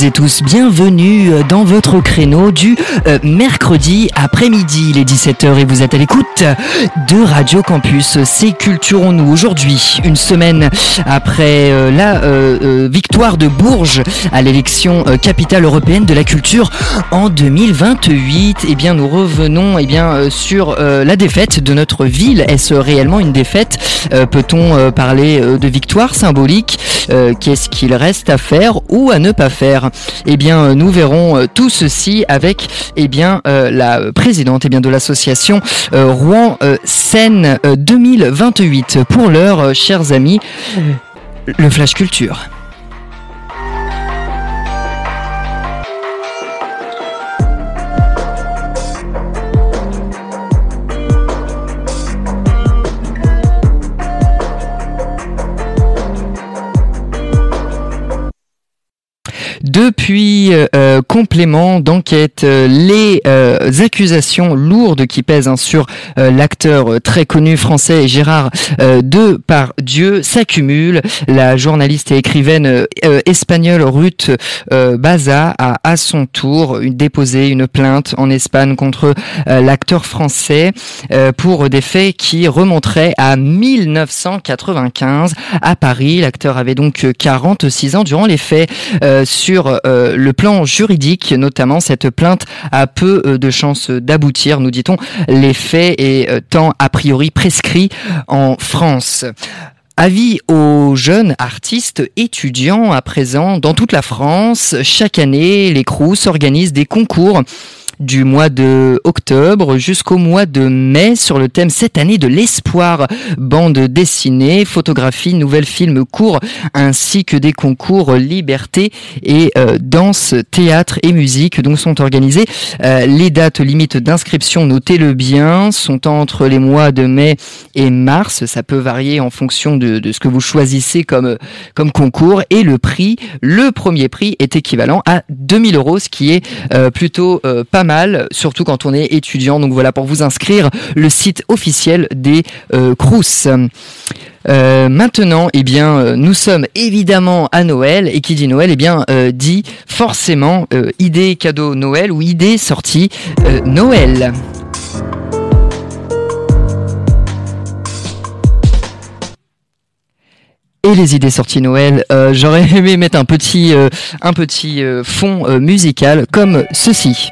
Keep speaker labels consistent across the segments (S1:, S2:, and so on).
S1: Et tous, bienvenue dans votre créneau du euh, mercredi après-midi, les 17h et vous êtes à l'écoute de Radio Campus. C'est Culturons-nous aujourd'hui, une semaine après euh, la euh, victoire de Bourges à l'élection capitale européenne de la culture en 2028. Eh bien, nous revenons eh bien, sur la défaite de notre ville. Est-ce réellement une défaite? Peut-on parler de victoire symbolique? Qu'est-ce qu'il reste à faire ou à ne pas faire? Eh bien, nous verrons tout ceci avec eh bien, la présidente eh bien, de l'association Rouen Seine 2028. Pour l'heure, chers amis, le Flash Culture. Depuis euh, complément d'enquête, euh, les euh, accusations lourdes qui pèsent hein, sur l'acteur très connu français Gérard Depardieu s'accumulent. La journaliste et écrivaine espagnole Ruth Baza a à son tour déposé une plainte en Espagne contre l'acteur français pour des faits qui remonteraient à 1995 à Paris. L'acteur avait donc 46 ans durant les faits sur euh, le plan juridique, notamment cette plainte a peu euh, de chances d'aboutir, nous dit-on, les faits étant a priori prescrits en France. Avis aux jeunes artistes étudiants à présent dans toute la France. Chaque année, les Crous organisent des concours du mois de octobre jusqu'au mois de mai sur le thème cette année de l'espoir. Bande dessinée, photographie, nouvelles films courts ainsi que des concours liberté et euh, danse, théâtre et musique donc sont organisés. Euh, les dates limites d'inscription, notez-le bien, sont entre les mois de mai et mars. Ça peut varier en fonction de, de ce que vous choisissez comme, comme concours. Et le prix, le premier prix est équivalent à 2000 euros, ce qui est euh, plutôt pas mal surtout quand on est étudiant. Donc voilà, pour vous inscrire, le site officiel des euh, Crous. Euh, maintenant, eh bien, euh, nous sommes évidemment à Noël et qui dit Noël, eh bien, dit forcément idée cadeau Noël ou idée sortie Noël. et les idées sorties Noël. Euh, j'aurais aimé mettre un petit, euh, un petit euh, fond musical comme ceci.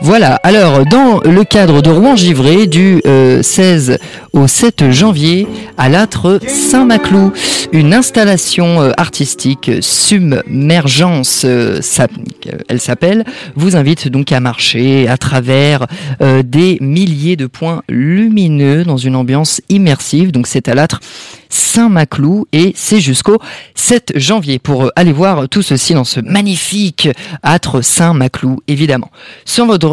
S1: Voilà, alors dans le cadre de Rouen-Givré du 16 au 7 janvier à l'âtre Saint-Maclou, une installation artistique submergence, elle s'appelle, vous invite donc à marcher à travers des milliers de points lumineux dans une ambiance immersive, donc c'est à l'âtre Saint-Maclou et c'est jusqu'au 7 janvier pour euh, aller voir tout ceci dans ce magnifique âtre Saint-Maclou évidemment.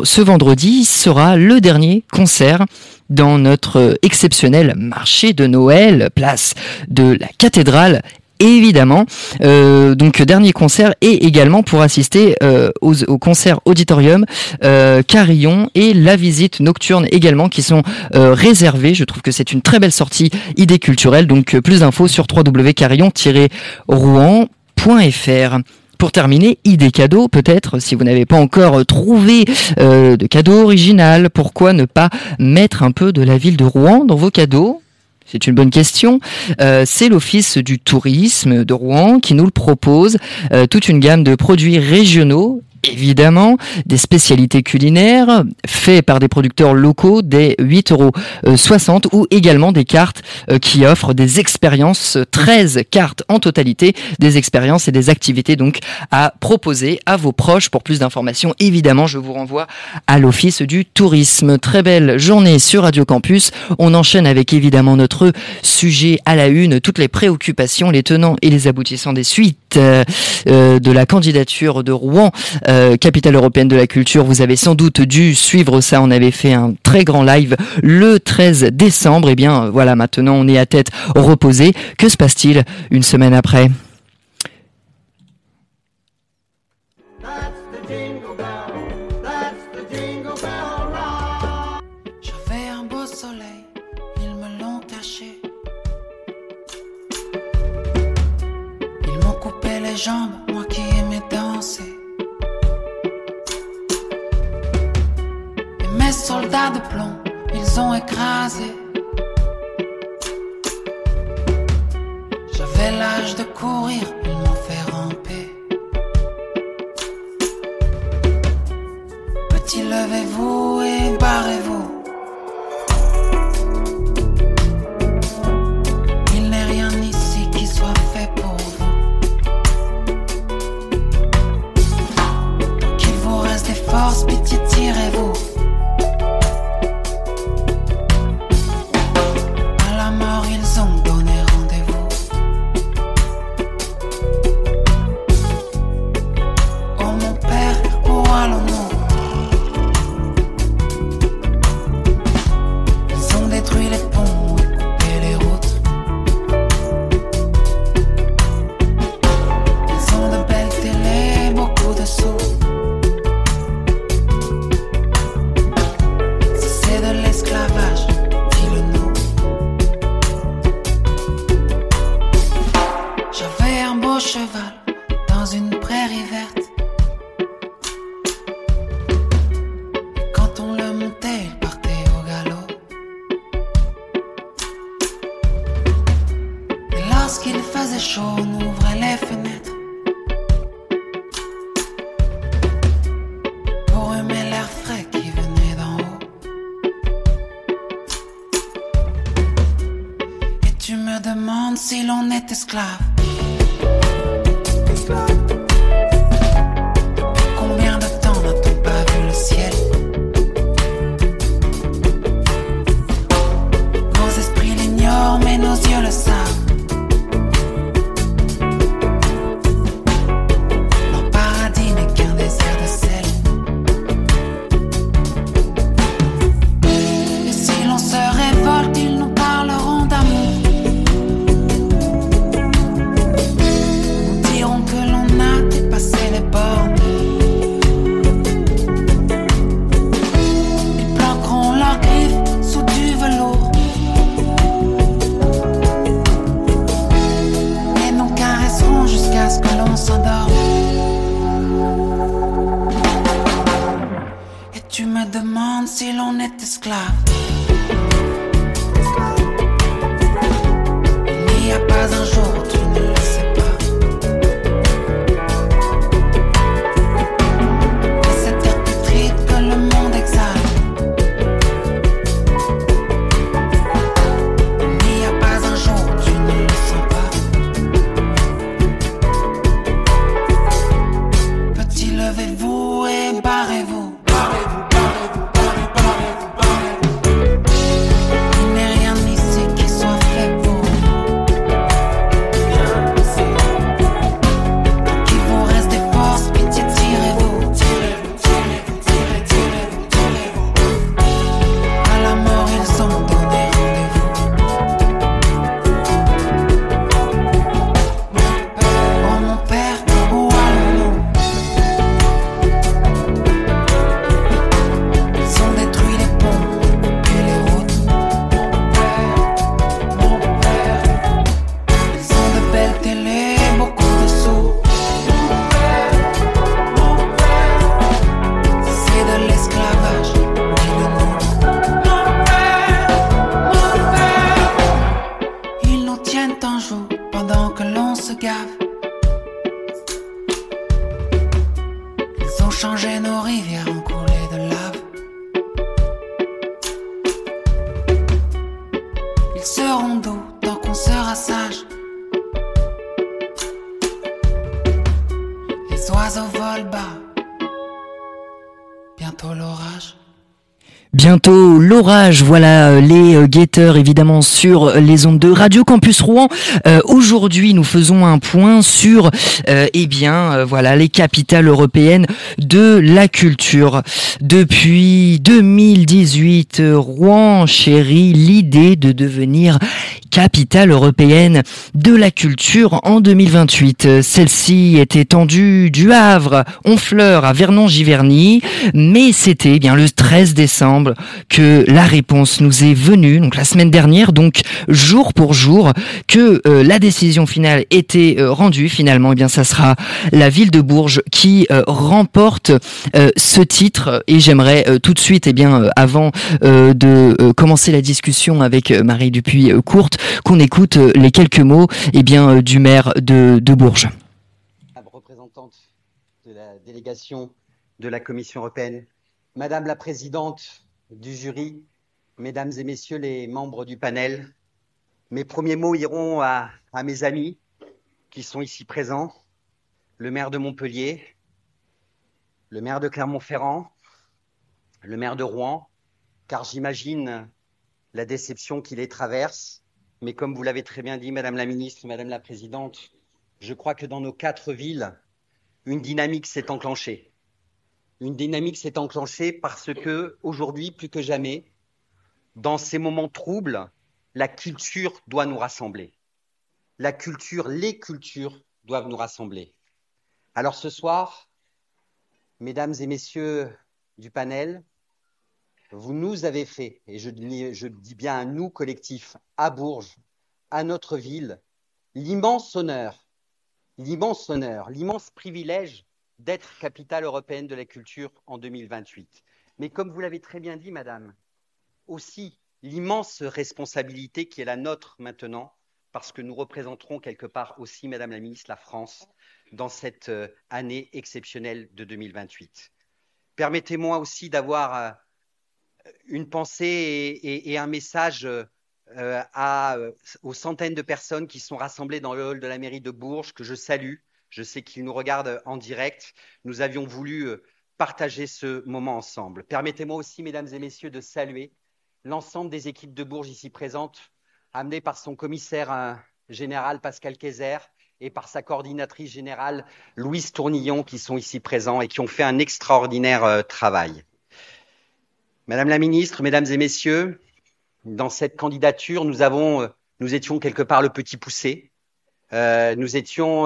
S1: Ce vendredi sera le dernier concert dans notre exceptionnel marché de Noël, place de la cathédrale évidemment. Euh, donc dernier concert et également pour assister euh, au concert auditorium euh, Carillon et la visite nocturne également qui sont euh, réservés. Je trouve que c'est une très belle sortie idée culturelle. Donc plus d'infos sur www.carillon-rouen.fr. Pour terminer, idée cadeau, peut-être, si vous n'avez pas encore trouvé de cadeau original, pourquoi ne pas mettre un peu de la ville de Rouen dans vos cadeaux? C'est une bonne question. Euh, c'est l'Office du tourisme de Rouen qui nous le propose. Euh, toute une gamme de produits régionaux évidemment des spécialités culinaires faites par des producteurs locaux des 8,60 euros ou également des cartes euh, qui offrent des expériences, 13 cartes en totalité, des expériences et des activités donc à proposer à vos proches. Pour plus d'informations, évidemment, je vous renvoie à l'Office du tourisme. Très belle journée sur Radio Campus. On enchaîne avec évidemment notre sujet à la une, toutes les préoccupations, les tenants et les aboutissants des suites euh, euh, de la candidature de Rouen euh, capitale européenne de la culture. Vous avez sans doute dû suivre ça. On avait fait un très grand live le 13 décembre. Et eh bien voilà, maintenant on est à tête reposée. Que se passe-t-il une semaine après?
S2: les jambes, moi qui aimais danser. Et mes soldats de plomb, ils ont écrasé. J'avais l'âge de courir, ils m'ont 说。Alba. bientôt l'orage.
S1: Voilà euh, les euh, guetteurs évidemment sur les ondes de Radio Campus Rouen. Euh, aujourd'hui, nous faisons un point sur euh, eh bien voilà les capitales européennes de la culture. Depuis 2018, Rouen chérit l'idée de devenir capitale européenne de la culture en 2028. Celle-ci est étendue du Havre, Honfleur à Vernon-Giverny, mais c'était eh bien le 13 décembre que la réponse nous est venue, donc la semaine dernière, donc jour pour jour, que euh, la décision finale était euh, rendue. Finalement, eh bien, ça sera la ville de Bourges qui euh, remporte ce titre. Et j'aimerais tout de suite, eh bien, avant de commencer la discussion avec Marie Dupuis-Courte, qu'on écoute les quelques mots, eh du maire de, de Bourges.
S3: Représentante de la délégation de la Commission européenne, Madame la présidente du jury, Mesdames et Messieurs les membres du panel, mes premiers mots iront à, mes amis qui sont ici présents, le maire de Montpellier, le maire de Clermont-Ferrand, le maire de Rouen, car j'imagine la déception qui les traverse. Mais comme vous l'avez très bien dit, Madame la ministre, Madame la présidente, je crois que dans nos quatre villes, une dynamique s'est enclenchée. Une dynamique s'est enclenchée parce que aujourd'hui, plus que jamais, dans ces moments troubles, la culture doit nous rassembler. La culture, les cultures doivent nous rassembler. Alors ce soir, mesdames et messieurs du panel, vous nous avez fait, et je dis, bien un nous collectif, à Bourges, à notre ville, l'immense honneur, l'immense honneur, l'immense privilège d'être capitale européenne de la culture en 2028. Mais comme vous l'avez très bien dit, madame, aussi l'immense responsabilité qui est la nôtre maintenant, parce que nous représenterons quelque part aussi, madame la ministre, la France dans cette euh, année exceptionnelle de 2028. Permettez-moi aussi d'avoir euh, une pensée et, un message euh, aux centaines de personnes qui sont rassemblées dans le hall de la mairie de Bourges, que je salue. Je sais qu'ils nous regardent en direct. Nous avions voulu euh, partager ce moment ensemble. Permettez-moi aussi, mesdames et messieurs, de saluer l'ensemble des équipes de Bourges ici présentes, amenées par son commissaire euh, général Pascal Kayser et par sa coordinatrice générale Louise Tournillon, qui sont ici présents et qui ont fait un extraordinaire euh, travail. Madame la ministre, mesdames et messieurs, dans cette candidature, nous avons, nous étions quelque part le petit poussé. Nous étions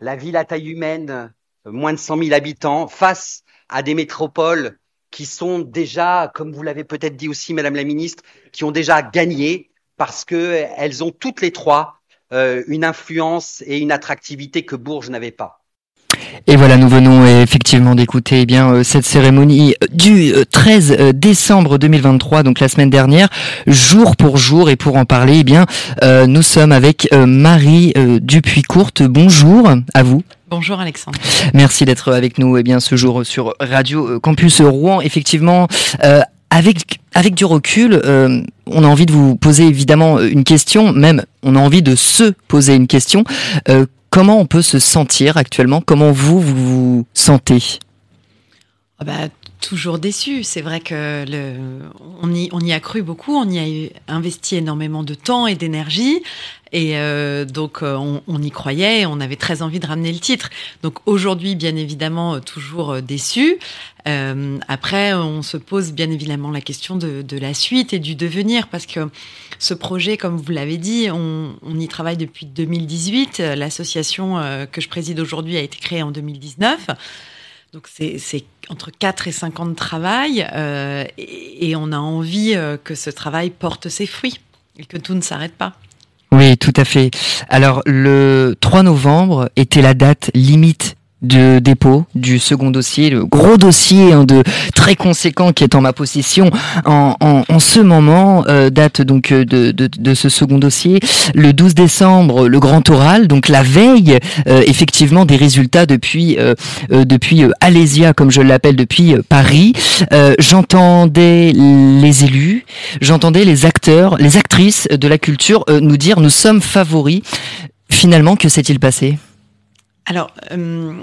S3: la ville à taille humaine, moins de 100 000 habitants, face à des métropoles qui sont déjà, comme vous l'avez peut-être dit aussi, Madame la Ministre, qui ont déjà gagné parce que elles ont toutes les trois euh, une influence et une attractivité que Bourges n'avait pas.
S1: Et voilà, nous venons euh, effectivement d'écouter eh bien euh, cette cérémonie du euh, 13 euh, décembre 2023, donc la semaine dernière, jour pour jour. Et pour en parler, eh bien, euh, nous sommes avec euh, Marie euh, Dupuis-Courte. Bonjour à vous.
S4: Bonjour Alexandre.
S1: Merci d'être avec nous eh bien, ce jour sur Radio euh, Campus Rouen. Effectivement, euh, avec, avec du recul, euh, on a envie de vous poser évidemment une question, même on a envie de se poser une question. Euh, comment on peut se sentir actuellement? Comment vous, vous sentez?
S4: Ah bah, toujours déçu. C'est vrai que le, on, y, on y a cru beaucoup, on y a investi énormément de temps et d'énergie. Et euh, donc, euh, on, on y croyait, on avait très envie de ramener le titre. Donc aujourd'hui, bien évidemment, euh, toujours euh, déçu. Euh, après, on se pose bien évidemment la question de, de la suite et du devenir, parce que ce projet, comme vous l'avez dit, on, on y travaille depuis 2018. Euh, L'association que je préside aujourd'hui a été créée en 2019. Donc c'est entre 4 et 5 ans de travail euh, et, et on a envie euh, que ce travail porte ses fruits et que tout ne s'arrête pas.
S1: Oui, tout à fait. Alors, le 3 novembre était la date limite de dépôt du second dossier, le gros dossier hein, de très conséquent qui est en ma possession en, en, ce moment, euh, date donc euh, de, de, ce second dossier. Le 12 décembre, le grand oral, donc la veille euh, effectivement des résultats depuis depuis Alésia, comme je l'appelle, depuis Paris. J'entendais les élus, j'entendais les acteurs, les actrices de la culture nous dire nous sommes favoris. Finalement, que s'est-il passé?
S4: Alors, euh,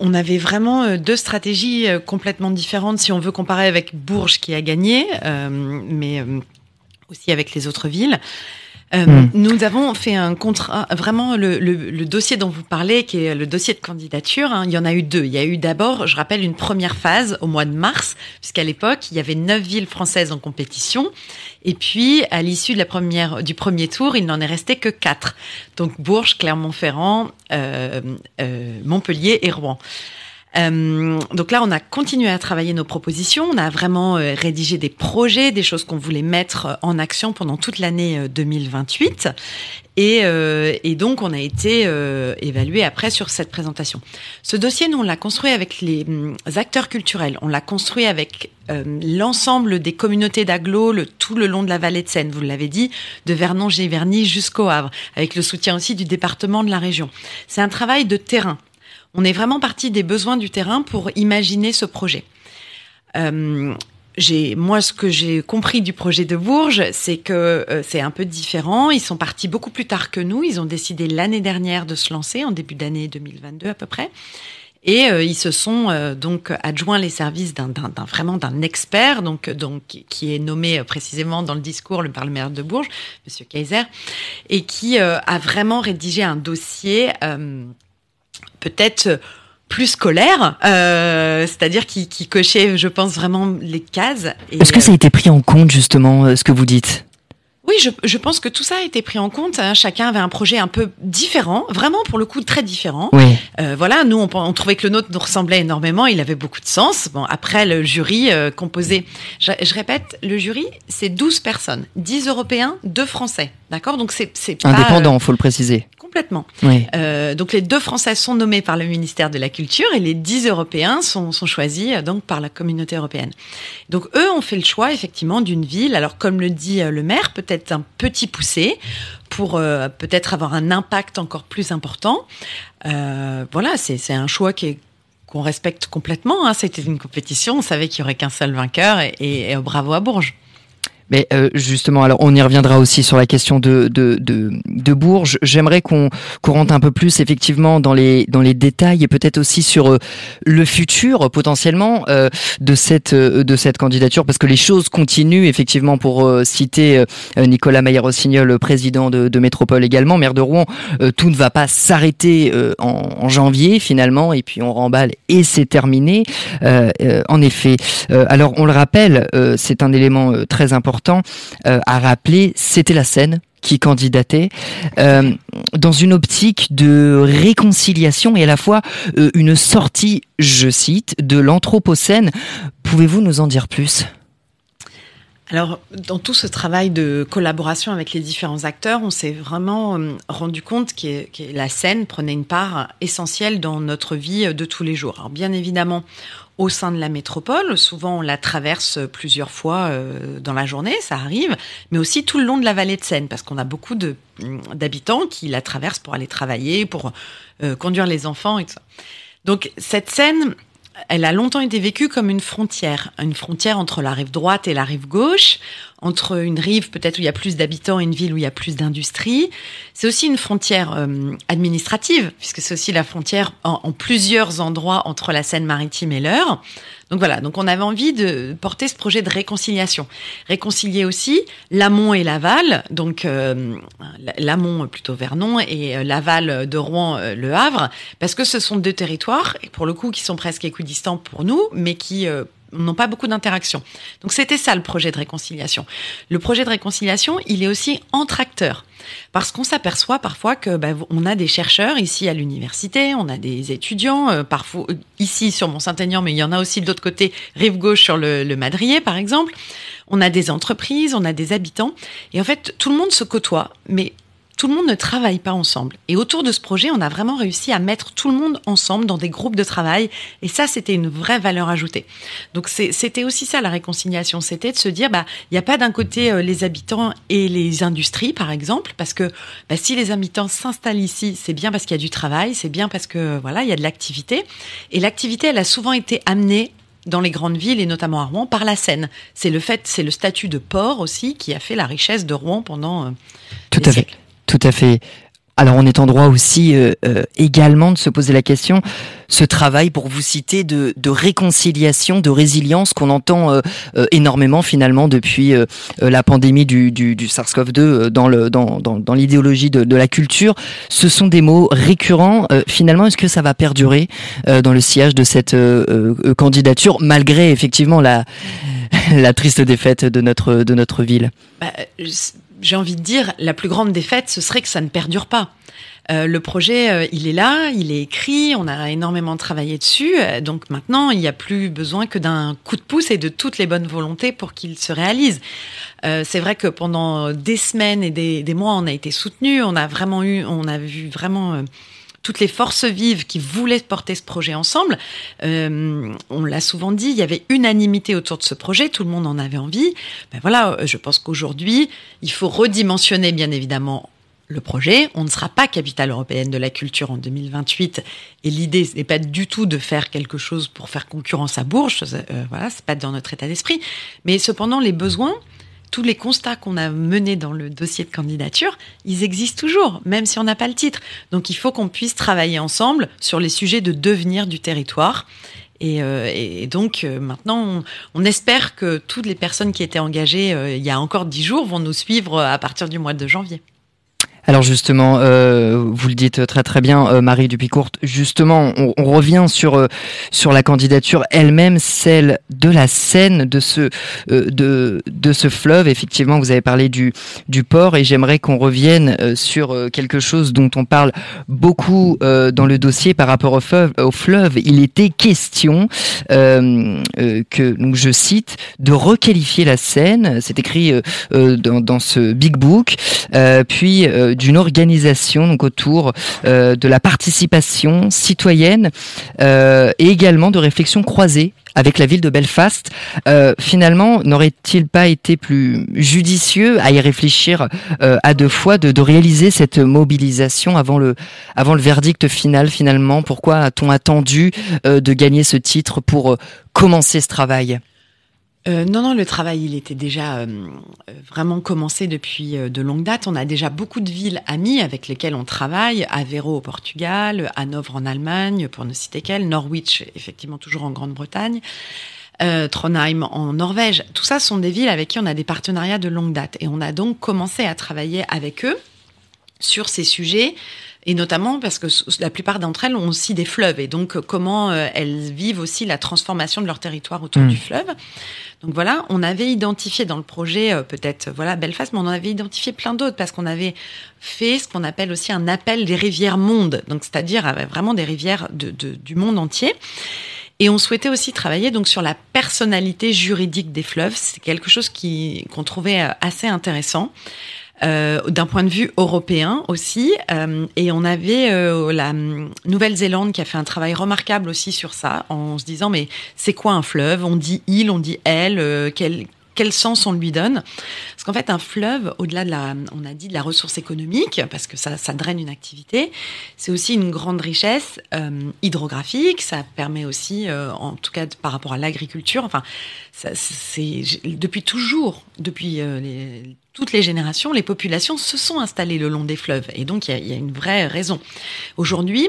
S4: on avait vraiment euh, deux stratégies euh, complètement différentes si on veut comparer avec Bourges qui a gagné, mais aussi avec les autres villes. Euh,
S1: Mm.
S4: Nous avons fait un contrat, vraiment le, le, le dossier dont vous parlez, qui est le dossier de candidature. hein, il y en a eu deux. Il y a eu d'abord, je rappelle, une première phase au mois de mars, puisqu'à l'époque il y avait neuf villes françaises en compétition, et puis à l'issue de la première du premier tour, il n'en est resté que quatre. Donc Bourges, Clermont-Ferrand, euh, euh, Montpellier et Rouen. Euh, donc là, on a continué à travailler nos propositions. On a vraiment euh, rédigé des projets, des choses qu'on voulait mettre en action pendant toute l'année euh, 2028. Et, euh, et donc, on a été euh, évalué après sur cette présentation. Ce dossier, nous, on l'a construit avec les hum, acteurs culturels. On l'a construit avec euh, l'ensemble des communautés d'agglo le, tout le long de la vallée de Seine, vous l'avez dit, de Vernon-Giverny jusqu'au Havre, avec le soutien aussi du département de la région. C'est un travail de terrain. On est vraiment parti des besoins du terrain pour imaginer ce projet. Euh, moi ce que j'ai compris du projet de Bourges, c'est que euh, c'est un peu différent. Ils sont partis beaucoup plus tard que nous. Ils ont décidé l'année dernière de se lancer en début d'année 2022 à peu près. Et euh, ils se sont euh, donc adjoints les services d'un, vraiment d'un expert, donc donc qui est nommé précisément dans le discours le par le maire de Bourges, Monsieur Kaiser, et qui a vraiment rédigé un dossier peut-être plus scolaire, euh, c'est-à-dire qui, qui cochait, je pense vraiment les cases.
S1: Est-ce que
S4: euh,
S1: ça a été pris en compte justement euh, ce que vous dites?
S4: Oui, je, je pense que tout ça a été pris en compte. hein. Chacun avait un projet un peu différent, vraiment pour le coup très différent.
S1: Oui.
S4: Euh, voilà, nous on, on trouvait que le nôtre nous ressemblait énormément, il avait beaucoup de sens. Bon, après le jury euh, composé, je, je répète, le jury c'est 12 personnes, 10 Européens, 2 Français, d'accord? Donc c'est c'est pas
S1: Indépendant, faut le préciser.
S4: Euh, complètement.
S1: Oui.
S4: Euh, donc les deux Français sont nommés par le ministère de la Culture et les 10 Européens sont, sont choisis euh, donc par la communauté européenne. Donc eux ont fait le choix effectivement d'une ville. Alors comme le dit euh, le maire, peut-être un petit poussé pour peut-être avoir un impact encore plus important. Voilà, c'est c'est un choix qui est qu'on respecte complètement. Hein. C'était une compétition, on savait qu'il y aurait qu'un seul vainqueur et, et- et bravo à Bourges.
S1: Mais euh, justement, alors on y reviendra aussi sur la question de de de, de Bourges. J'aimerais qu'on qu'on rentre un peu plus effectivement dans les dans les détails et peut-être aussi sur euh, le futur potentiellement euh, de cette euh, de cette candidature parce que les choses continuent effectivement pour euh, citer Nicolas Maillard-Rossignol, président de, de Métropole également, maire de Rouen. tout ne va pas s'arrêter en, en janvier finalement et puis on remballe et c'est terminé. En effet. Alors on le rappelle, c'est un élément très important euh, à rappeler, c'était la scène qui candidatait euh, dans une optique de réconciliation et à la fois euh, une sortie, je cite, de l'anthropocène. Pouvez-vous nous en dire plus?
S4: Alors, dans tout ce travail de collaboration avec les différents acteurs, on s'est vraiment euh, rendu compte que, la scène prenait une part essentielle dans notre vie de tous les jours. Alors, bien évidemment, au sein de la métropole, souvent on la traverse plusieurs fois euh, dans la journée, ça arrive, mais aussi tout le long de la vallée de Seine, parce qu'on a beaucoup de, d'habitants qui la traversent pour aller travailler, pour euh, conduire les enfants et tout ça. Donc, cette scène, elle a longtemps été vécue comme une frontière, une frontière entre la rive droite et la rive gauche, entre une rive peut-être où il y a plus d'habitants et une ville où il y a plus d'industrie. C'est aussi une frontière euh, administrative, puisque c'est aussi la frontière en, plusieurs endroits entre la Seine-Maritime et l'Eure. Donc voilà, donc on avait envie de porter ce projet de réconciliation. Réconcilier aussi l'amont et l'aval, donc euh, l'amont plutôt Vernon et euh, l'aval de Rouen, euh, le Havre, parce que ce sont deux territoires, et pour le coup, qui sont presque équidistants pour nous, mais qui euh, n'ont pas beaucoup d'interaction. Donc c'était ça le projet de réconciliation. Le projet de réconciliation, il est aussi entre acteurs. Parce qu'on s'aperçoit parfois que bah, on a des chercheurs ici à l'université, on a des étudiants, euh, parfois euh, ici sur Mont-Saint-Aignan, mais il y en a aussi de l'autre côté, rive gauche sur le, le Madrier par exemple. On a des entreprises, on a des habitants, et en fait tout le monde se côtoie, mais tout le monde ne travaille pas ensemble. Et autour de ce projet, on a vraiment réussi à mettre tout le monde ensemble dans des groupes de travail. Et ça, c'était une vraie valeur ajoutée. Donc c'était aussi ça la réconciliation, c'était de se dire, bah, il n'y a pas d'un côté euh, les habitants et les industries, par exemple, parce que bah, si les habitants s'installent ici, c'est bien parce qu'il y a du travail, c'est bien parce que voilà, il y a de l'activité. Et l'activité, elle a souvent été amenée dans les grandes villes et notamment à Rouen par la Seine. C'est le fait, c'est le statut de port aussi qui a fait la richesse de Rouen pendant euh,
S1: Tout
S4: des
S1: à fait. Tout à fait. Alors on est en droit aussi euh, euh, également de se poser la question, ce travail pour vous citer de, de réconciliation, de résilience qu'on entend euh, euh, énormément finalement depuis euh, euh, la pandémie du, du, du SARS-CoV-2 euh, dans le dans, dans, l'idéologie de, de la culture. Ce sont des mots récurrents. Finalement, est-ce que ça va perdurer dans le sillage de cette candidature malgré effectivement la la triste défaite de notre de notre ville?
S4: Bah, j'ai envie de dire, la plus grande défaite, ce serait que ça ne perdure pas. Euh, le projet, euh, il est là, il est écrit, on a énormément travaillé dessus. Euh, donc maintenant, il n'y a plus besoin que d'un coup de pouce et de toutes les bonnes volontés pour qu'il se réalise. Euh, c'est vrai que pendant des semaines et des, des mois, on a été soutenu. On a vraiment eu, on a vu vraiment toutes les forces vives qui voulaient porter ce projet ensemble. Euh, on l'a souvent dit, il y avait unanimité autour de ce projet, tout le monde en avait envie. Ben voilà, euh, je pense qu'aujourd'hui, il faut redimensionner bien évidemment le projet. On ne sera pas capitale européenne de la culture en 2028 et l'idée n'est pas du tout de faire quelque chose pour faire concurrence à Bourges. Euh, voilà, c'est pas dans notre état d'esprit. Mais cependant, les besoins, tous les constats qu'on a menés dans le dossier de candidature, ils existent toujours, même si on n'a pas le titre. Donc il faut qu'on puisse travailler ensemble sur les sujets de devenir du territoire. Et, euh, et donc euh, maintenant, on, espère que toutes les personnes qui étaient engagées euh, il y a encore dix jours vont nous suivre à partir du mois de janvier.
S1: Alors justement, euh, vous le dites très très bien, euh, Marie Dupicourte. Justement, on, on revient sur euh, sur la candidature elle-même, celle de la Seine, de ce euh, de de ce fleuve. Effectivement, vous avez parlé du du port, et j'aimerais qu'on revienne euh, sur euh, quelque chose dont on parle beaucoup dans le dossier par rapport au fleuve. Au fleuve, il était question que, donc je cite, de requalifier la Seine. C'est écrit dans, dans ce big book. Puis d'une organisation donc autour euh, de la participation citoyenne euh, et également de réflexions croisées avec la ville de Belfast. Euh, finalement, n'aurait-il pas été plus judicieux à y réfléchir à deux fois, de, réaliser cette mobilisation avant le, avant le verdict final finalement? Pourquoi a-t-on attendu de gagner ce titre pour commencer ce travail?
S4: Euh, non, non, le travail, il était déjà euh, vraiment commencé depuis euh, de longues dates. On a déjà beaucoup de villes amies avec lesquelles on travaille. Aveiro au Portugal, Hanovre en Allemagne, pour ne citer qu'elles, Norwich, effectivement, toujours en Grande-Bretagne. Euh, Trondheim en Norvège. Tout ça sont des villes avec qui on a des partenariats de longue date. Et on a donc commencé à travailler avec eux sur ces sujets et notamment parce que la plupart d'entre elles ont aussi des fleuves et donc euh, comment euh, elles vivent aussi la transformation de leur territoire autour
S1: Mm.
S4: du fleuve. Donc voilà, on avait identifié dans le projet euh, peut-être voilà Belfast, mais on en avait identifié plein d'autres parce qu'on avait fait ce qu'on appelle aussi un appel des rivières mondes, donc c'est-à-dire euh, vraiment des rivières de, de- du monde entier. Et on souhaitait aussi travailler donc sur la personnalité juridique des fleuves. C'est quelque chose qui qu'on trouvait euh, assez intéressant. Euh, d'un point de vue européen aussi. Euh, et on avait euh, la Nouvelle-Zélande qui a fait un travail remarquable aussi sur ça, en se disant mais c'est quoi un fleuve? On dit il, on dit elle, euh, quel quel sens on lui donne Parce qu'en fait, un fleuve, au-delà de la, on a dit de la ressource économique, parce que ça, ça draine une activité, c'est aussi une grande richesse euh, hydrographique. Ça permet aussi, euh, en tout cas par rapport à l'agriculture, enfin, c'est depuis toujours, depuis euh, toutes les générations, les populations se sont installées le long des fleuves, et donc il y a une vraie raison. Aujourd'hui,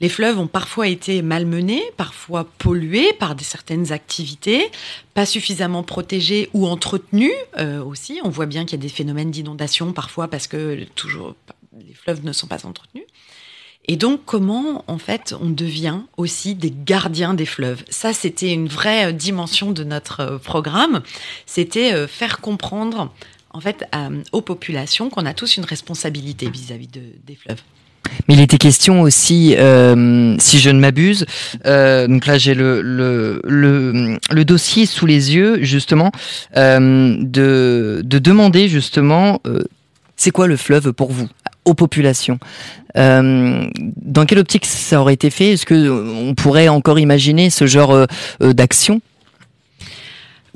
S4: les fleuves ont parfois été malmenés, parfois pollués par des certaines activités, pas suffisamment protégés ou entretenus euh, aussi. On voit bien qu'il y a des phénomènes d'inondation parfois parce que toujours les fleuves ne sont pas entretenus. Et donc, comment, en fait, on devient aussi des gardiens des fleuves? Ça, c'était une vraie euh, dimension de notre euh, programme. C'était euh, faire comprendre, en fait, aux populations qu'on a tous une responsabilité vis-à-vis de- des fleuves.
S1: Mais il était question aussi, euh, si je ne m'abuse, euh, donc là j'ai le, le, le, le dossier sous les yeux, justement, euh, de, de demander justement, euh, c'est quoi le fleuve pour vous, aux populations euh, Dans quelle optique ça aurait été fait? Est-ce que on pourrait encore imaginer ce genre euh, euh, d'action?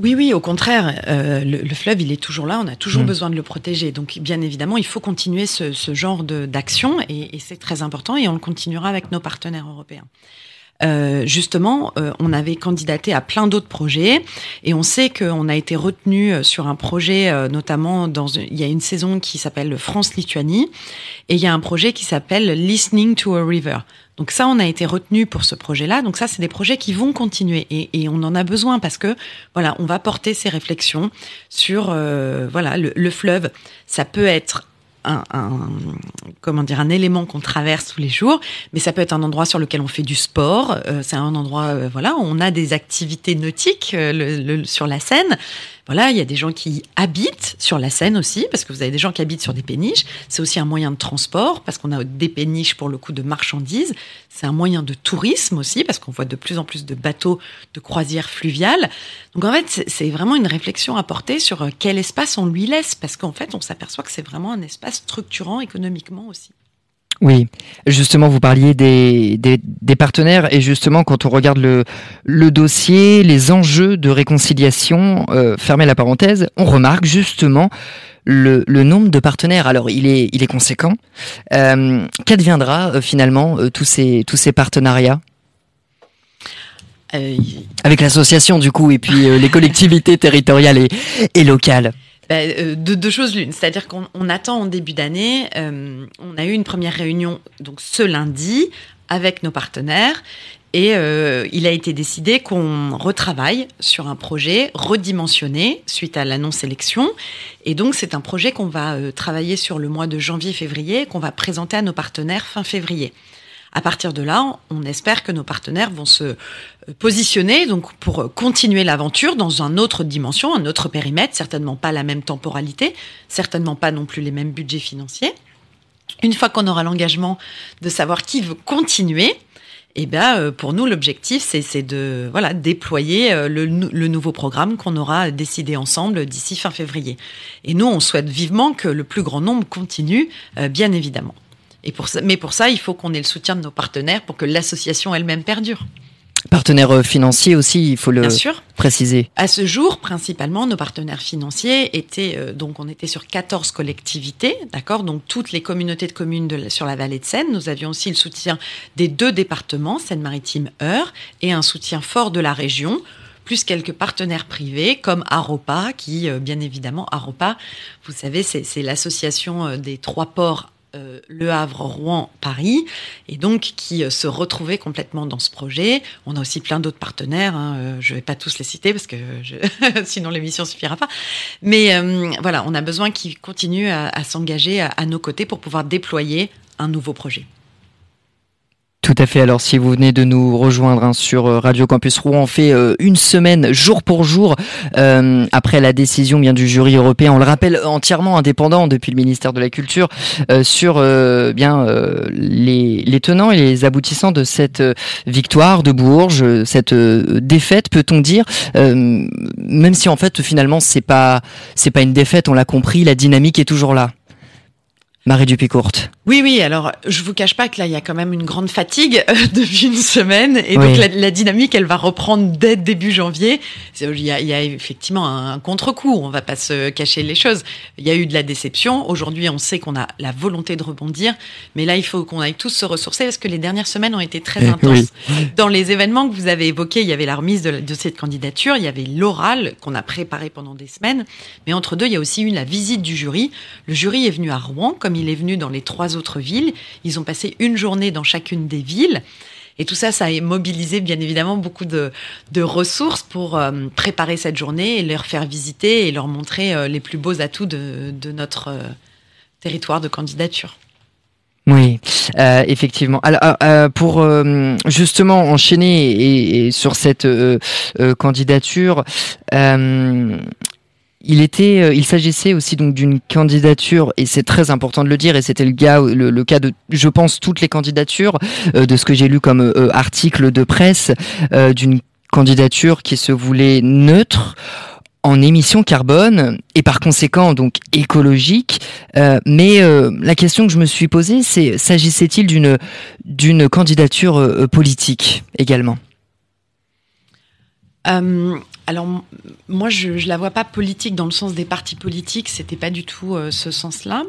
S4: Oui, oui, au contraire, euh, le, le fleuve, il est toujours là, on a toujours
S1: Mm.
S4: besoin de le protéger. Donc, bien évidemment, il faut continuer ce, ce genre de- d'action et, et c'est très important et on le continuera avec nos partenaires européens. Euh, justement, euh, on avait candidaté à plein d'autres projets et on sait qu'on a été retenu euh, sur un projet, euh, notamment dans il y a une saison qui s'appelle France-Lituanie et il y a un projet qui s'appelle Listening to a River. Donc ça, on a été retenu pour ce projet-là. Donc ça, c'est des projets qui vont continuer et, et on en a besoin parce que voilà, on va porter ces réflexions sur euh, voilà le, le fleuve. Ça peut être un, un- comment dire un élément qu'on traverse tous les jours, mais ça peut être un endroit sur lequel on fait du sport. euh, c'est un endroit, euh, voilà, on a des activités nautiques euh, le- le- sur la Seine. Voilà, il y a des gens qui habitent sur la Seine aussi, parce que vous avez des gens qui habitent sur des péniches. C'est aussi un moyen de transport, parce qu'on a des péniches pour le coup de marchandises. C'est un moyen de tourisme aussi, parce qu'on voit de plus en plus de bateaux de croisière fluviale. Donc en fait, c'est- vraiment une réflexion à porter sur euh, quel espace on lui laisse, parce qu'en fait, on s'aperçoit que c'est vraiment un espace structurant économiquement aussi.
S1: Oui, justement, vous parliez des, des, des partenaires et justement, quand on regarde le, le dossier, les enjeux de réconciliation, euh, fermez la parenthèse, on remarque justement le, le nombre de partenaires. Alors, il est, il est conséquent. Euh, Qu'adviendra euh, finalement euh, tous ces, tous ces partenariats?
S4: Euh,
S1: avec l'association du coup et puis euh, les collectivités territoriales et, et locales
S4: Ben, euh, de deux choses l'une, c'est-à-dire qu'on on attend en début d'année, euh, on a eu une première réunion donc ce lundi avec nos partenaires. Et euh, il a été décidé qu'on retravaille sur un projet redimensionné suite à la non-sélection. Et donc c'est un projet qu'on va travailler sur le mois de janvier-février qu'on va présenter à nos partenaires fin février. À partir de là, on espère que nos partenaires vont se euh, positionner donc pour continuer l'aventure dans une autre dimension, un autre périmètre, certainement pas la même temporalité, certainement pas non plus les mêmes budgets financiers. Une fois qu'on aura l'engagement de savoir qui veut continuer, eh ben, euh, pour nous, l'objectif, c'est de voilà déployer euh, le, le nouveau programme qu'on aura décidé ensemble d'ici fin février. Et nous, on souhaite vivement que le plus grand nombre continue, bien évidemment. Et pour ça, mais pour ça, il faut qu'on ait le soutien de nos partenaires pour que l'association elle-même perdure.
S1: partenaires euh, financiers aussi il faut le
S4: Bien sûr.
S1: préciser
S4: À ce jour, principalement, nos partenaires financiers étaient euh, donc on était sur 14 collectivités, d'accord, donc toutes les communautés de communes de la- sur la vallée de Seine. Nous avions aussi le soutien des deux départements, Seine-Maritime, Eure, et un soutien fort de la région. Plus quelques partenaires privés comme Aropa, qui, euh, bien évidemment, Aropa, vous savez, c'est l'association des trois ports euh, Le Havre, Rouen, Paris, et donc qui euh, se retrouvaient complètement dans ce projet. On a aussi plein d'autres partenaires, hein, euh, je ne vais pas tous les citer parce que sinon l'émission suffira pas. Mais euh, voilà, on a besoin qu'ils continuent à, s'engager à nos côtés pour pouvoir déployer un nouveau projet.
S1: Tout à fait. Alors, si vous venez de nous rejoindre hein, sur euh, Radio Campus Rouen, on fait euh, une semaine, jour pour jour, euh, après la décision bien du jury européen. On le rappelle entièrement indépendant depuis le ministère de la Culture sur bien les, les tenants et les aboutissants de cette victoire de Bourges, cette défaite, peut-on dire, même si en fait finalement c'est pas c'est pas une défaite, on l'a compris, la dynamique est toujours là. Marie Dupicourte.
S4: Oui, oui. Alors, je vous cache pas que là, il y a quand même une grande fatigue euh, depuis une semaine, et
S1: Oui.
S4: donc la, la dynamique, elle va reprendre dès début janvier. Il y a, il y a effectivement un, contre-coup. On va pas se cacher les choses. Il y a eu de la déception. Aujourd'hui, on sait qu'on a la volonté de rebondir, mais là, il faut qu'on aille tous se ressourcer parce que les dernières semaines ont été très
S1: Eh
S4: intenses. Dans les événements que vous avez évoqués, il y avait la remise de, de cette candidature, il y avait l'oral qu'on a préparé pendant des semaines, mais entre deux, il y a aussi eu la visite du jury. Le jury est venu à Rouen, comme il est venu dans les trois autres villes. Ils ont passé une journée dans chacune des villes. Et tout ça, ça a mobilisé bien évidemment beaucoup de, ressources pour euh, préparer cette journée et leur faire visiter et leur montrer euh, les plus beaux atouts de, notre euh, territoire de candidature.
S1: Oui, effectivement. Alors, pour justement enchaîner et, sur cette candidature, il était, euh, il s'agissait aussi donc d'une candidature et c'est très important de le dire et c'était le, gars, le, cas de, je pense, toutes les candidatures euh, de ce que j'ai lu comme euh, article de presse euh, d'une candidature qui se voulait neutre en émissions carbone et par conséquent donc écologique. Euh, mais euh, la question que je me suis posée, c'est s'agissait-il d'une d'une candidature euh, politique également?
S4: Euh, alors moi je, je la vois pas politique dans le sens des partis politiques, c'était pas du tout euh, ce sens-là.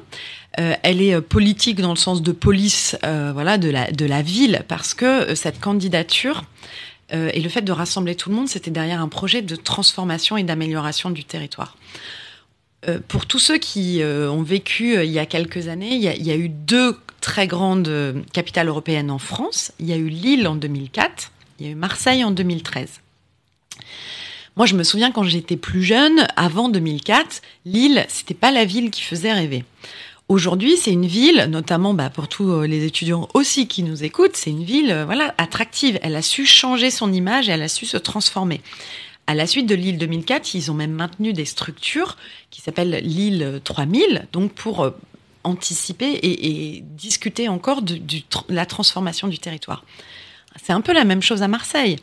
S4: Euh, elle est euh, politique dans le sens de police, voilà, de la ville, parce que cette candidature et le fait de rassembler tout le monde, c'était derrière un projet de transformation et d'amélioration du territoire. Pour tous ceux qui ont vécu il y a quelques années, il y a, il y a eu deux très grandes capitales européennes en France. Il y a eu Lille en 2004, il y a eu Marseille en 2013. Moi, je me souviens quand j'étais plus jeune, avant 2004, Lille, c'était pas la ville qui faisait rêver. Aujourd'hui, c'est une ville, notamment bah, pour tous euh, les étudiants aussi qui nous écoutent, c'est une ville euh, voilà attractive. Elle a su changer son image et elle a su se transformer. À la suite de l'île 2004, ils ont même maintenu des structures qui s'appellent l'île 3000, donc pour euh, anticiper et, discuter encore de la transformation du territoire. C'est un peu la même chose à Marseille.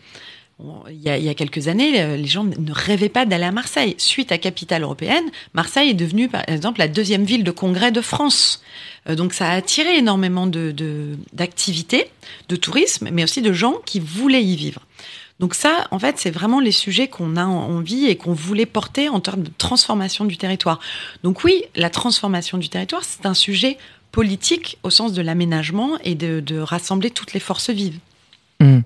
S4: Il y, a, il y a quelques années, euh, les gens ne rêvaient pas d'aller à Marseille. Suite à Capitale européenne, Marseille est devenue, par exemple, la deuxième ville de congrès de France. Euh, Donc ça a attiré énormément de- de- d'activités, de, tourisme, mais aussi de gens qui voulaient y vivre. Donc ça, en fait, c'est vraiment les sujets qu'on a en- envie et qu'on voulait porter en termes de transformation du territoire. Donc oui, la transformation du territoire, c'est un sujet politique au sens de l'aménagement et de, de rassembler toutes les forces vives.
S1: Hmm.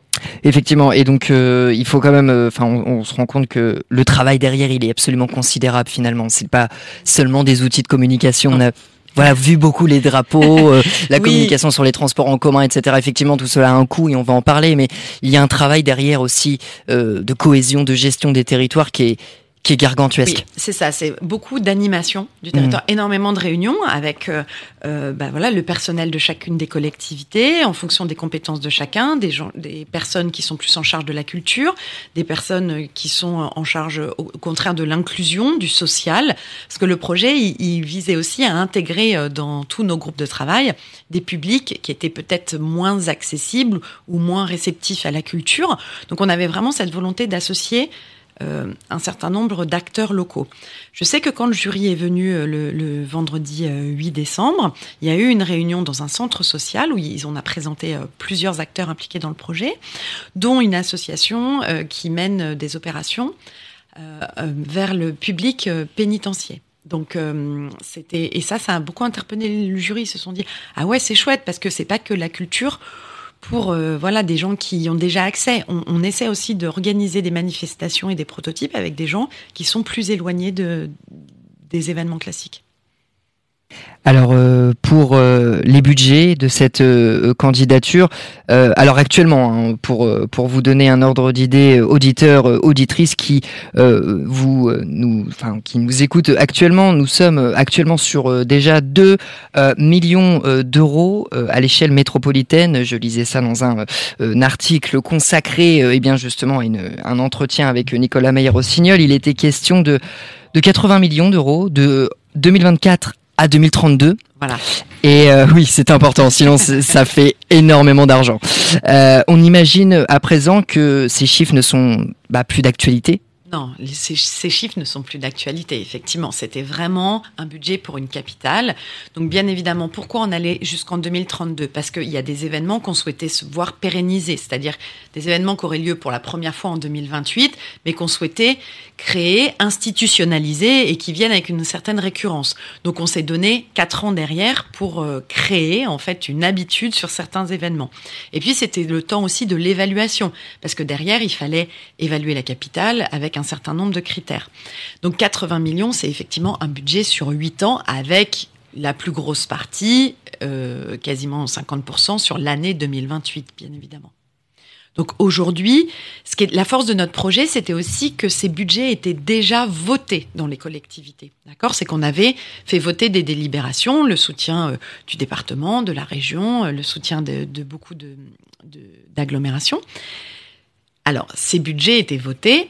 S1: Effectivement, et donc euh, il faut quand même, euh, enfin, on, on se rend compte que le travail derrière, il est absolument considérable finalement. C'est pas seulement des outils de communication. On a voilà vu beaucoup les drapeaux, euh, la
S4: Oui.
S1: communication sur les transports en commun, etc. Effectivement, tout cela a un coût et on va en parler, mais il y a un travail derrière aussi euh, de cohésion, de gestion des territoires qui est qui est gargantuesque.
S4: Oui, c'est ça, c'est beaucoup d'animation du territoire, énormément de réunions avec euh, euh, bah voilà, le personnel de chacune des collectivités, en fonction des compétences de chacun, des, gens, des personnes qui sont plus en charge de la culture, des personnes qui sont en charge au au contraire de l'inclusion, du social, parce que le projet, il, il visait aussi à intégrer euh, dans tous nos groupes de travail des publics qui étaient peut-être moins accessibles ou moins réceptifs à la culture. Donc on avait vraiment cette volonté d'associer euh, un certain nombre d'acteurs locaux. Je sais que quand le jury est venu euh, le, vendredi euh, 8 décembre, il y a eu une réunion dans un centre social où ils on a présenté euh, plusieurs acteurs impliqués dans le projet, dont une association euh, qui mène euh, des opérations euh, euh, vers le public euh, pénitentiaire. Donc euh, c'était et ça ça a beaucoup interpellé le jury, ils se sont dit ah ouais, c'est chouette parce que c'est pas que la culture pour euh, voilà des gens qui y ont déjà accès. On, on essaie aussi d'organiser des manifestations et des prototypes avec des gens qui sont plus éloignés de, des événements classiques.
S1: Alors euh, pour euh, les budgets de cette euh, candidature, alors actuellement hein, pour pour vous donner un ordre d'idée, auditeurs auditrices qui vous nous enfin qui nous écoutent actuellement, nous sommes actuellement sur déjà 2 euh, millions d'euros à l'échelle métropolitaine. Je lisais ça dans un, article consacré euh, eh bien justement à un entretien avec Nicolas Meyer-Rossignol. Il était question de de 80 millions d'euros de 2024 à 2032.
S4: Voilà.
S1: Et euh, oui, c'est important, sinon ça fait énormément d'argent. Euh, on imagine à présent que ces chiffres ne sont bah, plus d'actualité.
S4: Non, ces, chiffres ne sont plus d'actualité. Effectivement, c'était vraiment un budget pour une capitale. Donc, bien évidemment, pourquoi on allait jusqu'en 2032 Parce qu'il y a des événements qu'on souhaitait voir pérenniser, c'est-à-dire des événements qui auraient lieu pour la première fois en 2028, mais qu'on souhaitait créer, institutionnaliser et qui viennent avec une certaine récurrence. Donc, on s'est donné quatre ans derrière pour euh, créer en fait une habitude sur certains événements. Et puis, c'était le temps aussi de l'évaluation, parce que derrière, il fallait évaluer la capitale avec un certain nombre de critères. Donc 80 millions, c'est effectivement un budget sur 8 ans avec la plus grosse partie, euh, quasiment 50% sur l'année 2028, bien évidemment. Donc aujourd'hui, ce qui est la force de notre projet, c'était aussi que ces budgets étaient déjà votés dans les collectivités. D'accord? C'est qu'on avait fait voter des délibérations, le soutien euh, du département, de la région, euh, le soutien de, de beaucoup de- de- d'agglomérations. Alors, ces budgets étaient votés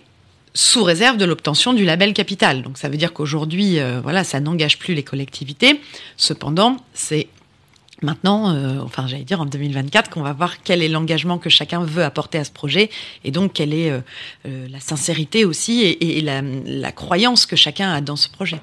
S4: sous réserve de l'obtention du label capital. Donc ça veut dire qu'aujourd'hui, euh, voilà, ça n'engage plus les collectivités. Cependant, c'est maintenant, euh, enfin j'allais dire en 2024, qu'on va voir quel est l'engagement que chacun veut apporter à ce projet et donc quelle est euh, euh, la sincérité aussi et, la croyance que chacun a dans ce projet.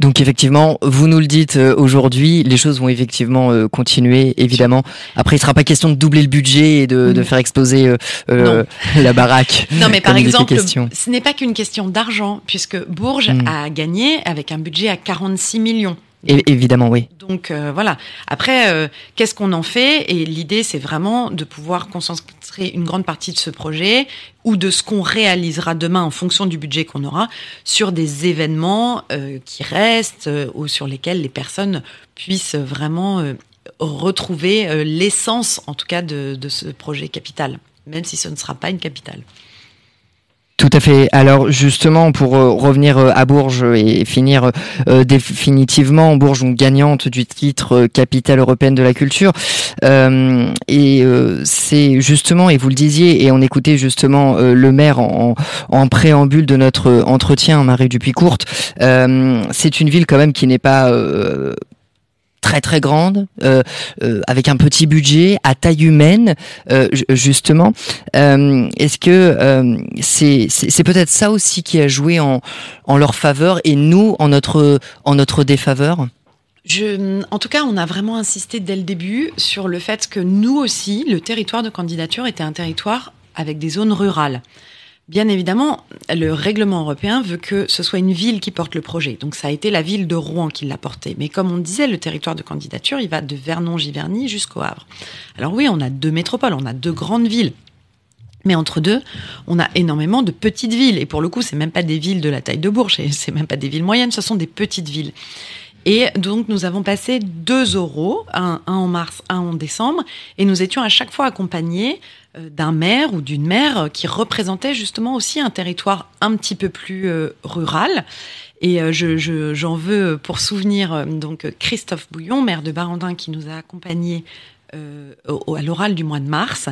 S1: Donc effectivement, vous nous le dites euh, aujourd'hui, les choses vont effectivement euh, continuer, évidemment. Après, il sera pas question de doubler le budget et de, de faire exploser euh, la baraque.
S4: Non, mais par exemple, ce n'est pas qu'une question d'argent, puisque Bourges
S1: Mm.
S4: a gagné avec un budget à 46 millions.
S1: É- évidemment, oui.
S4: Donc euh, voilà. Après, euh, qu'est-ce qu'on en fait? Et l'idée, c'est vraiment de pouvoir concentrer une grande partie de ce projet ou de ce qu'on réalisera demain en fonction du budget qu'on aura sur des événements euh, qui restent euh, ou sur lesquels les personnes puissent vraiment euh, retrouver l'essence, en tout cas, de ce projet capital, même si ce ne sera pas une capitale.
S1: Tout à fait. Alors justement, pour euh, revenir euh, à Bourges et finir euh, définitivement, Bourges donc, gagnante du titre capitale européenne de la culture. Et c'est justement, et vous le disiez, et on écoutait justement le maire en, en préambule de notre entretien, Marie Dupuis-Courte, c'est une ville quand même qui n'est pas... très très grande, euh, euh, avec un petit budget, à taille humaine, euh, ju- justement. Euh, Est-ce que euh, c'est c'est c'est peut-être ça aussi qui a joué en, en leur faveur et nous en notre en notre défaveur?
S4: Je, en tout cas, on a vraiment insisté dès le début sur le fait que nous aussi, le territoire de candidature était un territoire avec des zones rurales. Bien évidemment, le règlement européen veut que ce soit une ville qui porte le projet. Donc ça a été la ville de Rouen qui l'a porté. Mais comme on disait, le territoire de candidature, il va de Vernon-Giverny jusqu'au Havre. Alors oui, on a deux métropoles, on a deux grandes villes. Mais entre deux, on a énormément de petites villes. Et pour le coup, c'est même pas des villes de la taille de Bourges, c'est même pas des villes moyennes, ce sont des petites villes. Et donc, nous avons passé deux euros, un, un en mars, un en décembre, et nous étions à chaque fois accompagnés d'un maire ou d'une euh, qui représentait justement aussi un territoire un petit peu plus euh, rural. Et euh, je, je- j'en veux pour souvenir euh, donc Christophe Bouillon, maire de Barandin, qui nous a accompagnés euh, à l'oral du mois de mars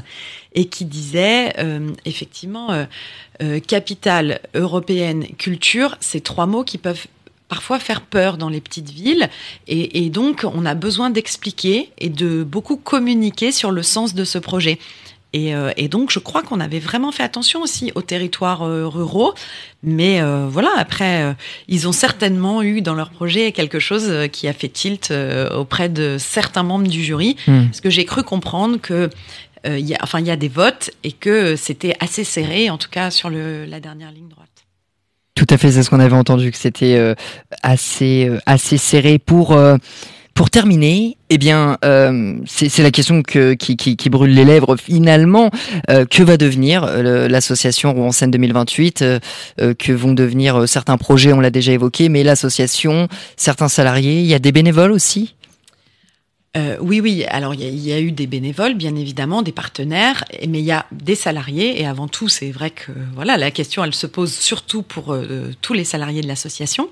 S4: et qui disait euh, effectivement euh, euh, capitale européenne culture, c'est trois mots qui peuvent parfois faire peur dans les petites villes et donc on a besoin d'expliquer et de beaucoup communiquer sur le sens de ce projet. Et, euh, et donc, je crois qu'on avait vraiment fait attention aussi aux territoires euh, ruraux. Mais euh, voilà, après, euh, ils ont certainement eu dans leur projet quelque chose qui a fait tilt auprès de certains membres du jury.
S1: Hmm.
S4: Parce que j'ai cru comprendre que y a, enfin, il y a des votes et que c'était assez serré, en tout cas sur le, la dernière ligne droite.
S1: Tout à fait, c'est ce qu'on avait entendu, que c'était assez, assez serré pour, pour terminer. Eh bien, euh, c'est la question que, qui, qui, qui brûle les lèvres finalement. Euh, que va devenir euh, l'association Rouen Seine 2028 euh, euh, Que vont devenir certains projets On l'a déjà évoqué, mais l'association, certains salariés, il y a des bénévoles aussi?
S4: Euh, oui, oui. Alors, il y, y a eu des bénévoles, bien évidemment, des partenaires, mais il y a des salariés. Et avant tout, c'est vrai que voilà, la question, elle se pose surtout pour tous les salariés de l'association.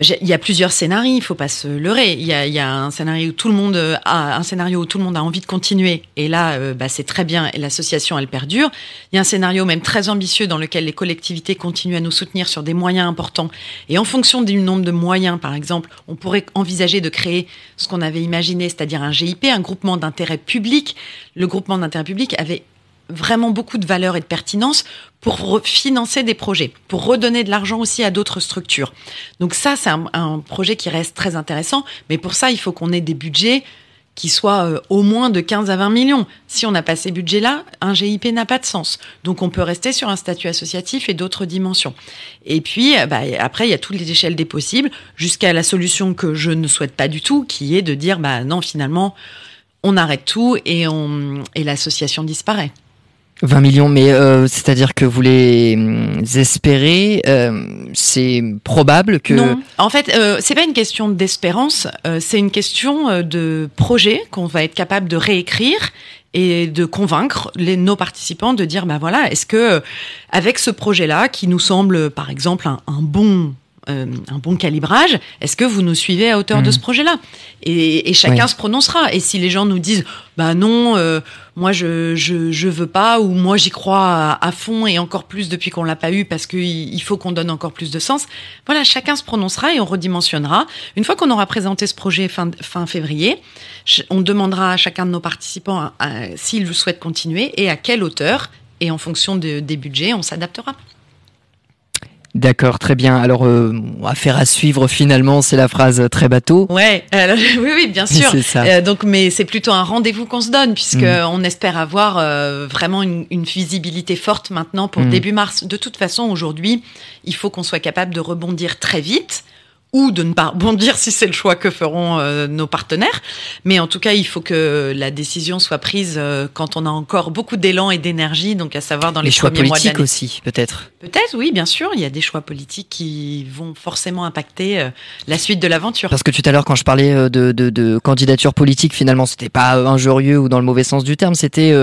S4: Il y a plusieurs scénarios, il faut pas se leurrer. Il y a, un scénario où tout le monde a un scénario où tout le monde a envie de continuer, et là, euh, bah, c'est très bien. Et l'association, elle perdure. Il y a un scénario même très ambitieux dans lequel les collectivités continuent à nous soutenir sur des moyens importants. Et en fonction du nombre de moyens, par exemple, on pourrait envisager de créer ce qu'on avait imaginé, c'est-à-dire un GIP, un groupement d'intérêt public. Le groupement d'intérêt public avait vraiment beaucoup de valeur et de pertinence pour financer des projets, pour redonner de l'argent aussi à d'autres structures. Donc ça, c'est un, projet qui reste très intéressant, mais pour ça, il faut qu'on ait des budgets qui soient euh, au moins de 15 à 20 millions. Si on n'a pas ces budgets-là, un GIP n'a pas de sens. Donc on peut rester sur un statut associatif et d'autres dimensions. Et puis, euh, bah, après, il y a toutes les échelles des possibles, jusqu'à la solution que je ne souhaite pas du tout, qui est de dire, bah non, finalement, on arrête tout et l'association disparaît.
S1: 20 millions, mais euh, c'est-à-dire que vous les hum, espérez, euh, c'est probable que...
S4: Non, en fait, euh, c'est pas une question d'espérance, euh, c'est une question euh, de projet qu'on va être capable de réécrire et de convaincre les, nos participants de dire, bah voilà, est-ce que euh, avec ce projet-là, qui nous semble par exemple un, un bon euh, un bon calibrage, est-ce que vous nous suivez à hauteur de ce projet-là? Et, et chacun se prononcera. Et si les gens nous disent, bah non, euh, moi je, je je veux pas, ou moi j'y crois à, à fond et encore plus depuis qu'on l'a pas eu parce qu'il il faut qu'on donne encore plus de sens. Voilà, chacun se prononcera et on redimensionnera. Une fois qu'on aura présenté ce projet fin, fin février, on demandera à chacun de nos participants s'ils souhaitent continuer et à quelle hauteur. Et en fonction de- des budgets, on s'adaptera.
S1: D'accord, très bien. Alors, euh, affaire à suivre finalement, c'est la phrase très bateau.
S4: Ouais, alors, oui, oui, bien sûr.
S1: C'est ça.
S4: Euh, donc, mais c'est plutôt un rendez-vous qu'on se donne, puisque
S1: Mm.
S4: on espère avoir euh, vraiment une, une visibilité forte maintenant pour
S1: Mm.
S4: début mars. De toute façon, aujourd'hui, il faut qu'on soit capable de rebondir très vite ou de ne pas rebondir si c'est le choix que feront euh, nos partenaires. Mais en tout cas, il faut que la décision soit prise euh, quand on a encore beaucoup d'élan et d'énergie, donc à savoir dans les,
S1: Les choix
S4: premiers
S1: politiques aussi, peut-être.
S4: Peut-être, oui, bien sûr, il y a des choix politiques qui vont forcément impacter euh, la suite de l'aventure.
S1: Parce que tout à l'heure, quand je parlais de, de, de candidature politique, finalement, c'était pas injurieux ou dans le mauvais sens du terme. C'était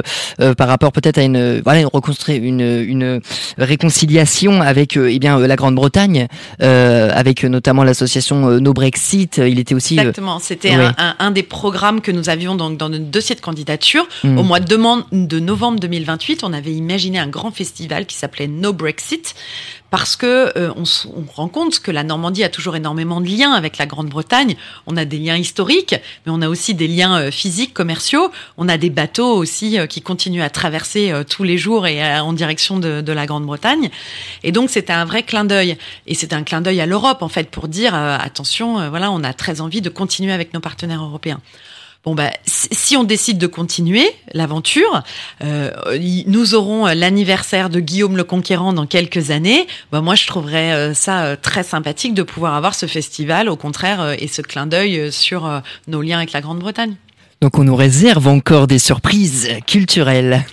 S1: par rapport peut-être à une, voilà, une reconstruire une, une réconciliation avec, eh bien, la Grande-Bretagne, avec notamment l'association euh, No Brexit. Il était aussi. euh,
S4: Exactement, c'était
S1: ouais.
S4: un, un, un des programmes que nous avions donc dans notre dossier de candidature.
S1: Mm.
S4: Au mois de, de novembre 2028, on avait imaginé un grand festival qui s'appelait No Brexit parce que euh, on, on rend compte que la Normandie a toujours énormément de liens avec la Grande-Bretagne. On a des liens historiques, mais on a aussi des liens euh, physiques, commerciaux. On a des bateaux aussi euh, qui continuent à traverser euh, tous les jours et en direction de, de la Grande-Bretagne. Et donc c'était un vrai clin d'œil. Et c'était un clin d'œil à l'Europe en fait pour dire attention, voilà, on a très envie de continuer avec nos partenaires européens. Bon bah, si on décide de continuer l'aventure, euh, nous aurons euh, l'anniversaire de Guillaume le Conquérant dans quelques années. Bah moi, je trouverais euh, ça très sympathique de pouvoir avoir ce festival, au contraire, et ce clin d'œil sur nos liens avec la Grande-Bretagne.
S1: Donc on nous réserve encore des surprises culturelles.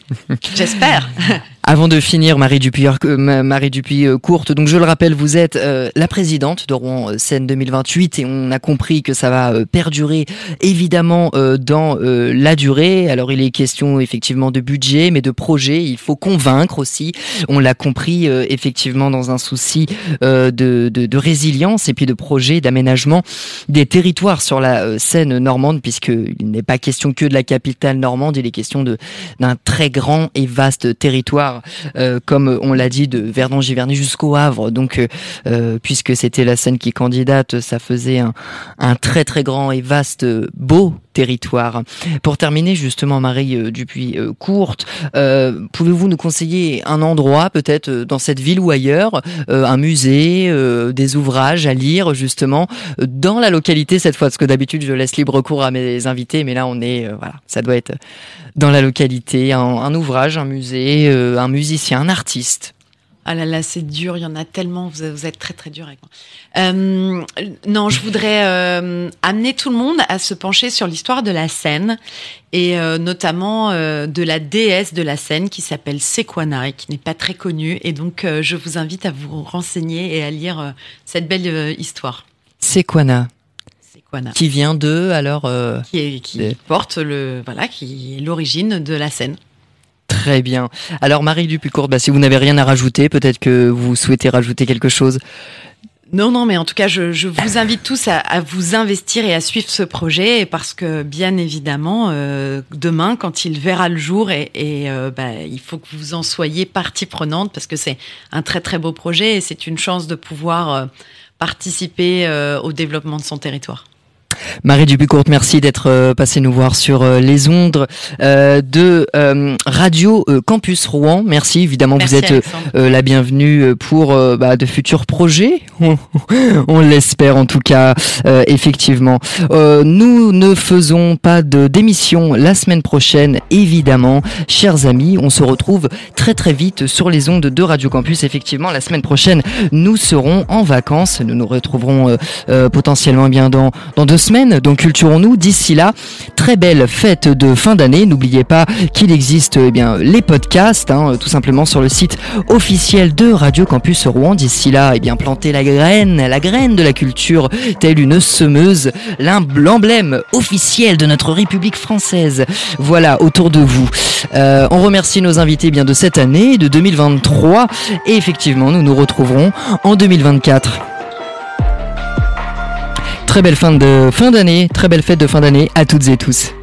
S4: J'espère.
S1: Avant de finir, Marie Dupuis, euh, Ma- Marie Dupuis euh, courte. Donc je le rappelle, vous êtes euh, la présidente de Rouen euh, Seine 2028 et on a compris que ça va perdurer évidemment euh, dans la durée. Alors il est question effectivement de budget, mais de projet. Il faut convaincre aussi. On l'a compris effectivement dans un souci de, de, de résilience et puis de projet d'aménagement des territoires sur la Seine normande, puisqu'il n'est pas question que de la capitale normande, il est question d'un très grand et vaste territoire, euh, comme on l'a dit, de Verdun-Giverny jusqu'au Havre. Donc, euh, euh, puisque c'était la Seine qui candidate, ça faisait un, un très très grand et vaste, beau territoire. Pour terminer, justement, Marie euh, Dupuis euh, courte, euh, pouvez-vous nous conseiller un endroit, peut-être euh, dans cette ville ou ailleurs, un musée, des ouvrages à lire, justement, dans la localité cette fois, parce que d'habitude je laisse libre cours à mes invités, mais là on est, voilà, ça doit être dans la localité, un, un ouvrage, un musée, un musicien, un artiste.
S4: Ah là là, c'est dur, il y en a tellement, vous, vous êtes très très dur avec moi. Euh, non, je voudrais euh, amener tout le monde à se pencher sur l'histoire de la Seine et euh, notamment euh, de la déesse de la Seine qui s'appelle Sequana et qui n'est pas très connue. Et donc, euh, je vous invite à vous renseigner et à lire euh, cette belle histoire.
S1: Sequana,
S4: Sequana.
S1: qui vient de, alors, euh,
S4: Qui, est, qui porte le, voilà, qui est l'origine de la Seine.
S1: Très bien. Alors Marie Dupuis-Courte, bah, si vous n'avez rien à rajouter, peut-être que vous souhaitez rajouter quelque chose.
S4: Non, non, mais en tout cas, je, vous invite tous à, à vous investir et à suivre ce projet parce que, bien évidemment, euh, demain, quand il verra le jour, et, et, euh, bah, il faut que vous en soyez partie prenante parce que c'est un très très beau projet et c'est une chance de pouvoir euh, participer euh, au développement de son territoire.
S1: Marie Dupuis-Courte, merci d'être euh, passée nous voir sur euh, les ondes euh, de Radio Campus Rouen. Merci, évidemment,
S4: Merci
S1: vous êtes la bienvenue pour bah, de futurs projets. On, on l'espère en tout cas, euh, effectivement. Euh, nous ne faisons pas de démission la semaine prochaine, évidemment. Chers amis, on se retrouve très très vite sur les ondes de Radio Campus. Effectivement, la semaine prochaine, nous serons en vacances. Nous nous retrouverons euh, potentiellement eh bien dans, dans deux semaines. Donc culturons-nous. D'ici là, très belle fête de fin d'année. N'oubliez pas qu'il existe eh bien les podcasts, hein, tout simplement sur le site officiel de Radio Campus Rouen. D'ici là, eh bien plantez la graine, la graine de la culture, telle une semeuse, l'emblème officiel de notre République française. Voilà, autour de vous. Euh, on remercie nos invités eh bien de cette année, de 2023, et effectivement, nous nous retrouverons en 2024. Très belle fin de fin d'année, très belle fête de fin d'année à toutes et tous.